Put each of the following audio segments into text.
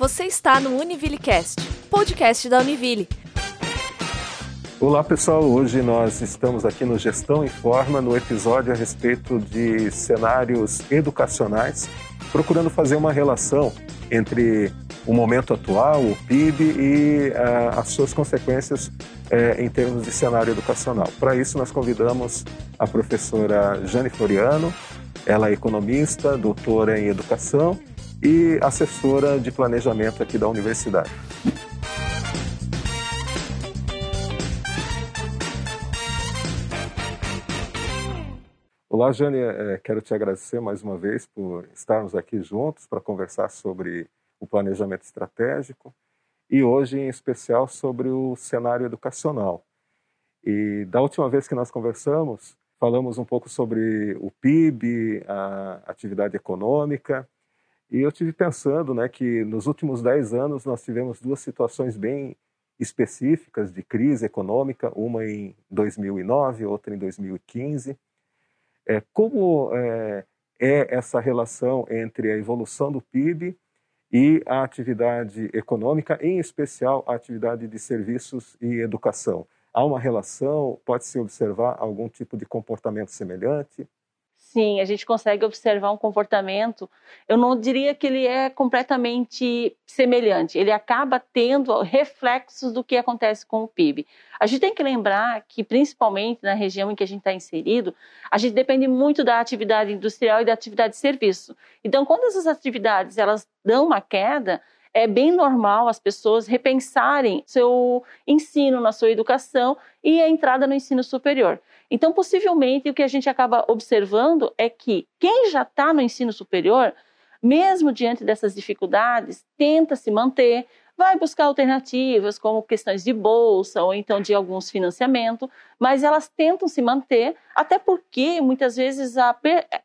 Você está no UniVilleCast, podcast da Univille. Olá pessoal, hoje nós estamos aqui no Gestão em Forma, no episódio a respeito de cenários educacionais, procurando fazer uma relação entre o momento atual, o PIB e uh, as suas consequências uh, em termos de cenário educacional. Para isso, nós convidamos a professora Jane Floriano, ela é economista, doutora em educação e assessora de planejamento aqui da universidade. Olá, Jane, é, quero te agradecer mais uma vez por estarmos aqui juntos para conversar sobre o planejamento estratégico e hoje, em especial, sobre o cenário educacional. E da última vez que nós conversamos, falamos um pouco sobre o PIB, a atividade econômica e eu tive pensando né, que nos últimos 10 anos nós tivemos duas situações bem específicas de crise econômica, uma em 2009, outra em 2015. É, como é, é essa relação entre a evolução do PIB e a atividade econômica, em especial a atividade de serviços e educação? Há uma relação? Pode-se observar algum tipo de comportamento semelhante? Sim, a gente consegue observar um comportamento. Eu não diria que ele é completamente semelhante. Ele acaba tendo reflexos do que acontece com o PIB. A gente tem que lembrar que, principalmente na região em que a gente está inserido, a gente depende muito da atividade industrial e da atividade de serviço. Então, quando essas atividades elas dão uma queda, é bem normal as pessoas repensarem seu ensino na sua educação e a entrada no ensino superior. Então, possivelmente, o que a gente acaba observando é que quem já está no ensino superior, mesmo diante dessas dificuldades, tenta se manter, vai buscar alternativas, como questões de bolsa ou então de alguns financiamento, mas elas tentam se manter, até porque muitas vezes a,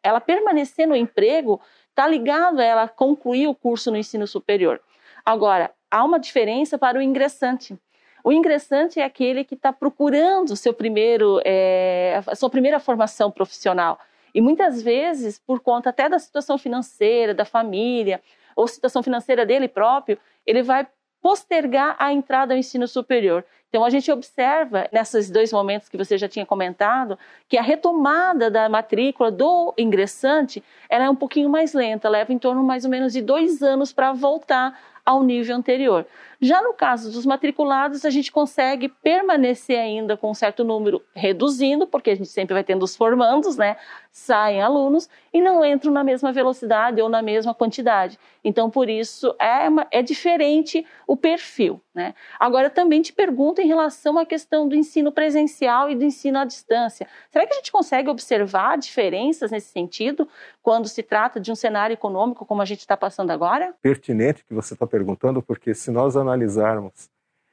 ela permanecer no emprego está ligado a ela concluir o curso no ensino superior. Agora, há uma diferença para o ingressante. O ingressante é aquele que está procurando seu primeiro, é, a sua primeira formação profissional. E muitas vezes, por conta até da situação financeira, da família, ou situação financeira dele próprio, ele vai postergar a entrada ao ensino superior. Então, a gente observa, nesses dois momentos que você já tinha comentado, que a retomada da matrícula do ingressante ela é um pouquinho mais lenta, leva em torno mais ou menos de dois anos para voltar ao nível anterior. Já no caso dos matriculados, a gente consegue permanecer ainda com um certo número reduzindo, porque a gente sempre vai tendo os formandos, né? Saem alunos e não entram na mesma velocidade ou na mesma quantidade. Então, por isso, é, uma, é diferente o perfil, né? Agora, também te pergunto em relação à questão do ensino presencial e do ensino à distância. Será que a gente consegue observar diferenças nesse sentido quando se trata de um cenário econômico como a gente está passando agora? Pertinente que você está perguntando, porque se nós analisarmos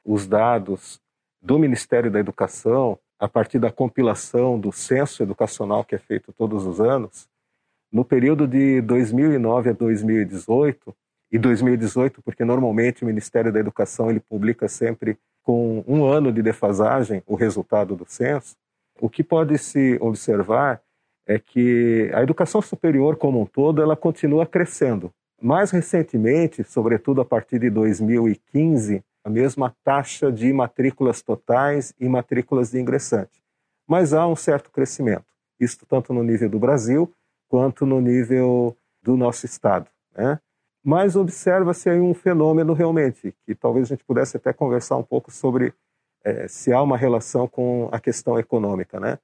os dados do Ministério da Educação, a partir da compilação do censo educacional que é feito todos os anos, no período de 2009 a 2018, e 2018, porque normalmente o Ministério da Educação ele publica sempre com um ano de defasagem o resultado do censo, o que pode se observar é que a educação superior como um todo ela continua crescendo. Mais recentemente, sobretudo a partir de 2015, a mesma taxa de matrículas totais e matrículas de ingressantes. Mas há um certo crescimento, isto tanto no nível do Brasil quanto no nível do nosso estado. Né? Mas observa-se aí um fenômeno realmente, que talvez a gente pudesse até conversar um pouco sobre é, se há uma relação com a questão econômica. Né?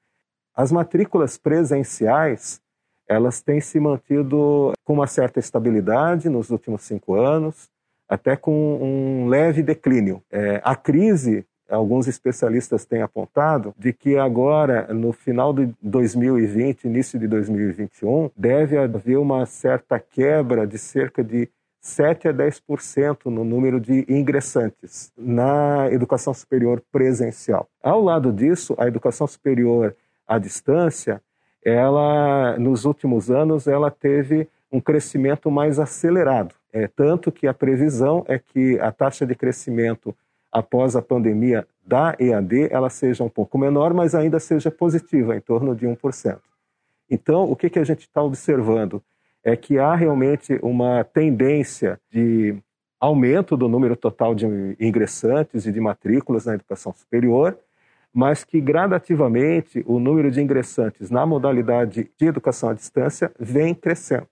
As matrículas presenciais, elas têm se mantido com uma certa estabilidade nos últimos cinco anos, até com um leve declínio. É, a crise, alguns especialistas têm apontado, de que agora, no final de 2020, início de 2021, deve haver uma certa quebra de cerca de 7 a 10% no número de ingressantes na educação superior presencial. Ao lado disso, a educação superior à distância, ela nos últimos anos ela teve um crescimento mais acelerado. É tanto que a previsão é que a taxa de crescimento após a pandemia da EAD ela seja um pouco menor, mas ainda seja positiva, em torno de 1%. Então, o que, que a gente está observando? É que há realmente uma tendência de aumento do número total de ingressantes e de matrículas na educação superior, mas que gradativamente o número de ingressantes na modalidade de educação à distância vem crescendo,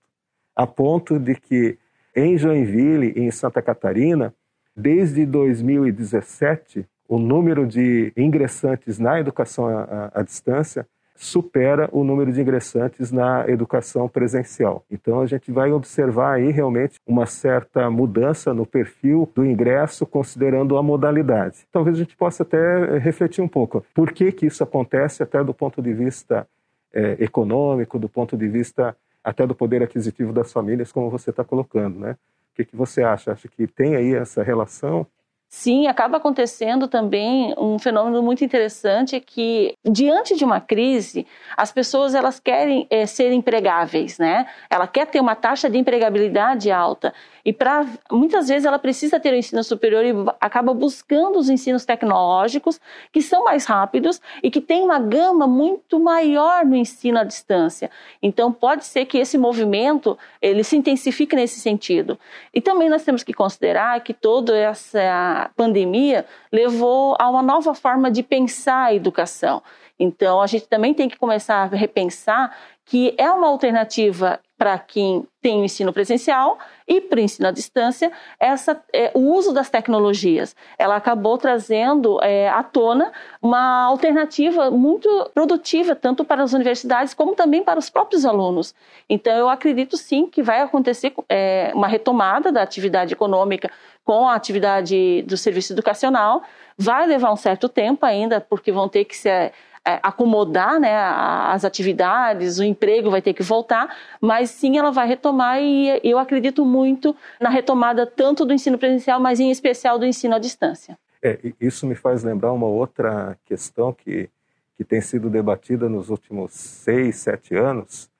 a ponto de que em Joinville em Santa Catarina, desde 2017, o número de ingressantes na educação à, à distância supera o número de ingressantes na educação presencial. Então a gente vai observar aí realmente uma certa mudança no perfil do ingresso considerando a modalidade. Talvez a gente possa até refletir um pouco por que que isso acontece até do ponto de vista é, econômico, do ponto de vista até do poder aquisitivo das famílias, como você está colocando, né? O que, que você acha? Acha que tem aí essa relação? Sim, acaba acontecendo também um fenômeno muito interessante que diante de uma crise, as pessoas elas querem é, ser empregáveis, né? Ela quer ter uma taxa de empregabilidade alta e para muitas vezes ela precisa ter o ensino superior e acaba buscando os ensinos tecnológicos que são mais rápidos e que tem uma gama muito maior no ensino à distância. Então pode ser que esse movimento ele se intensifique nesse sentido. E também nós temos que considerar que toda essa pandemia levou a uma nova forma de pensar a educação. Então, a gente também tem que começar a repensar que é uma alternativa para quem tem o ensino presencial e para o ensino à distância, essa, é, o uso das tecnologias. Ela acabou trazendo é, à tona uma alternativa muito produtiva, tanto para as universidades como também para os próprios alunos. Então, eu acredito sim que vai acontecer é, uma retomada da atividade econômica com a atividade do serviço educacional. Vai levar um certo tempo ainda, porque vão ter que ser é, acomodar né, as atividades, o emprego vai ter que voltar, mas sim ela vai retomar e eu acredito muito na retomada tanto do ensino presencial, mas em especial do ensino à distância. É, isso me faz lembrar uma outra questão que, que tem sido debatida nos últimos seis, sete anos,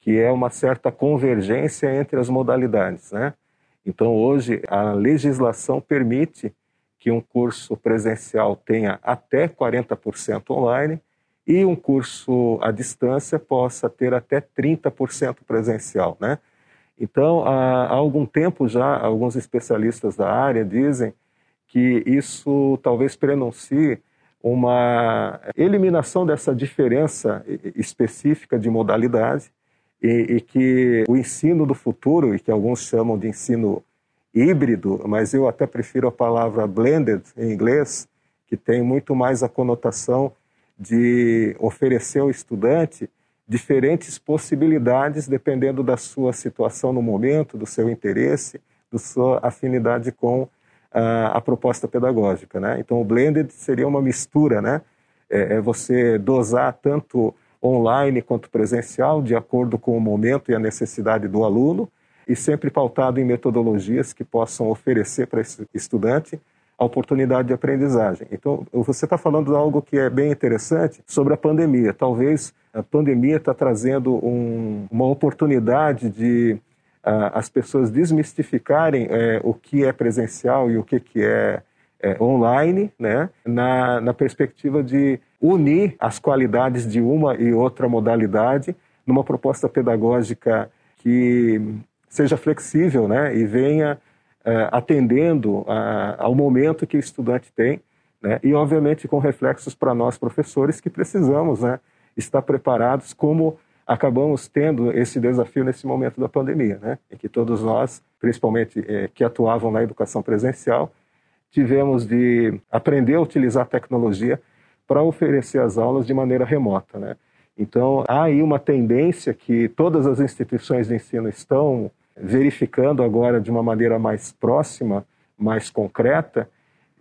que é uma certa convergência entre as modalidades. Né? Então, hoje, a legislação permite que um curso presencial tenha até 40% online e um curso à distância possa ter até 30% presencial, né? Então, há, algum tempo já, alguns especialistas da área dizem que isso talvez prenuncie uma eliminação dessa diferença específica de modalidade e, e, que o ensino do futuro, e que alguns chamam de ensino híbrido, mas eu até prefiro a palavra blended em inglês, que tem muito mais a conotação de oferecer ao estudante diferentes possibilidades dependendo da sua situação no momento, do seu interesse, da sua afinidade com a, a proposta pedagógica, né? Então o blended seria uma mistura, né? É, é você dosar tanto online quanto presencial de acordo com o momento e a necessidade do aluno e sempre pautado em metodologias que possam oferecer para esse estudante a oportunidade de aprendizagem. Então, você está falando de algo que é bem interessante sobre a pandemia. Talvez a pandemia está trazendo um, uma oportunidade de uh, as pessoas desmistificarem uh, o que é presencial e o que, que é, é online, né? na, na perspectiva de unir as qualidades de uma e outra modalidade numa proposta pedagógica que seja flexível né, e venha uh, atendendo a, ao momento que o estudante tem, né, e obviamente com reflexos para nós professores que precisamos né, estar preparados como acabamos tendo esse desafio nesse momento da pandemia, né, em que todos nós, principalmente eh, que atuavam na educação presencial, tivemos de aprender a utilizar a tecnologia para oferecer as aulas de maneira remota. Né. Então, há aí uma tendência que todas as instituições de ensino estão verificando agora de uma maneira mais próxima, mais concreta,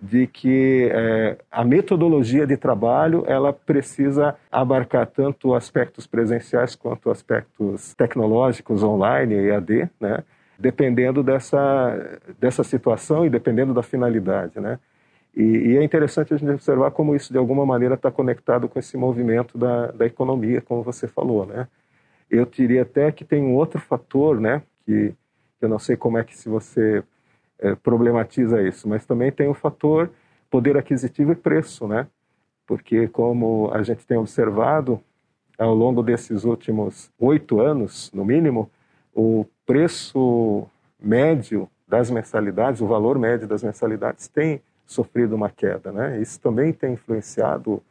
de que é, a metodologia de trabalho ela precisa abarcar tanto aspectos presenciais quanto aspectos tecnológicos online e AD, né? dependendo dessa, dessa situação e dependendo da finalidade. Né? E, e, é interessante a gente observar como isso, de alguma maneira, está conectado com esse movimento da, da economia, como você falou. Né? Eu diria até que tem um outro fator, né, que eu não sei como é que se você é, problematiza isso, mas também tem o fator poder aquisitivo e preço, né? Porque como a gente tem observado ao longo desses últimos oito anos, no mínimo, o preço médio das mensalidades, o valor médio das mensalidades tem sofrido uma queda, né? Isso também tem influenciado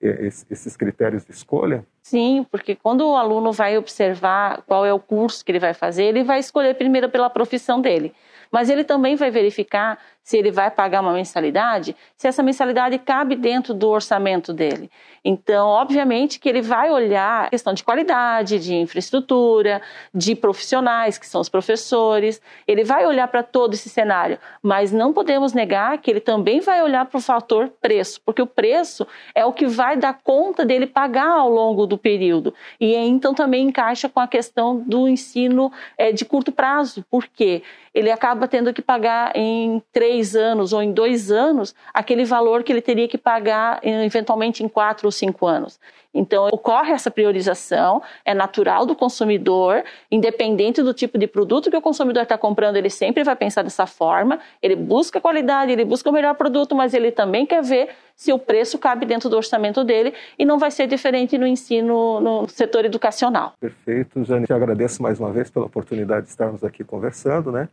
eh, esses critérios de escolha? Sim, porque quando o aluno vai observar qual é o curso que ele vai fazer, ele vai escolher primeiro pela profissão dele. Mas ele também vai verificar se ele vai pagar uma mensalidade, se essa mensalidade cabe dentro do orçamento dele. Então, obviamente que ele vai olhar a questão de qualidade, de infraestrutura, de profissionais, que são os professores, ele vai olhar para todo esse cenário, mas não podemos negar que ele também vai olhar para o fator preço, porque o preço é o que vai dar conta dele pagar ao longo do período. E então também encaixa com a questão do ensino é, de curto prazo, porque ele acaba tendo que pagar em três anos ou em dois anos aquele valor que ele teria que pagar eventualmente em quatro ou cinco anos. Então, ocorre essa priorização, é natural do consumidor, independente do tipo de produto que o consumidor está comprando, ele sempre vai pensar dessa forma. Ele busca qualidade, ele busca o melhor produto, mas ele também quer ver se o preço cabe dentro do orçamento dele e não vai ser diferente no ensino, no setor educacional. Perfeito, Jane. Te agradeço mais uma vez pela oportunidade de estarmos aqui conversando, né?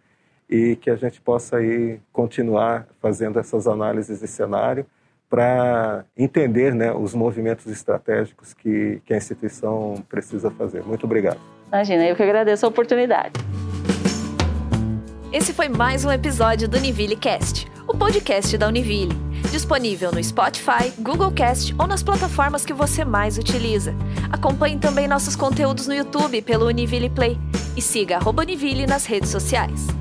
E que a gente possa aí continuar fazendo essas análises de cenário para entender né, os movimentos estratégicos que, que a instituição precisa fazer. Muito obrigado. Imagina, eu que agradeço a oportunidade. Esse foi mais um episódio do Univille Cast, o podcast da Univille, disponível no Spotify, Google Cast ou nas plataformas que você mais utiliza. Acompanhe também nossos conteúdos no YouTube pelo Univille Play e siga Univille nas redes sociais.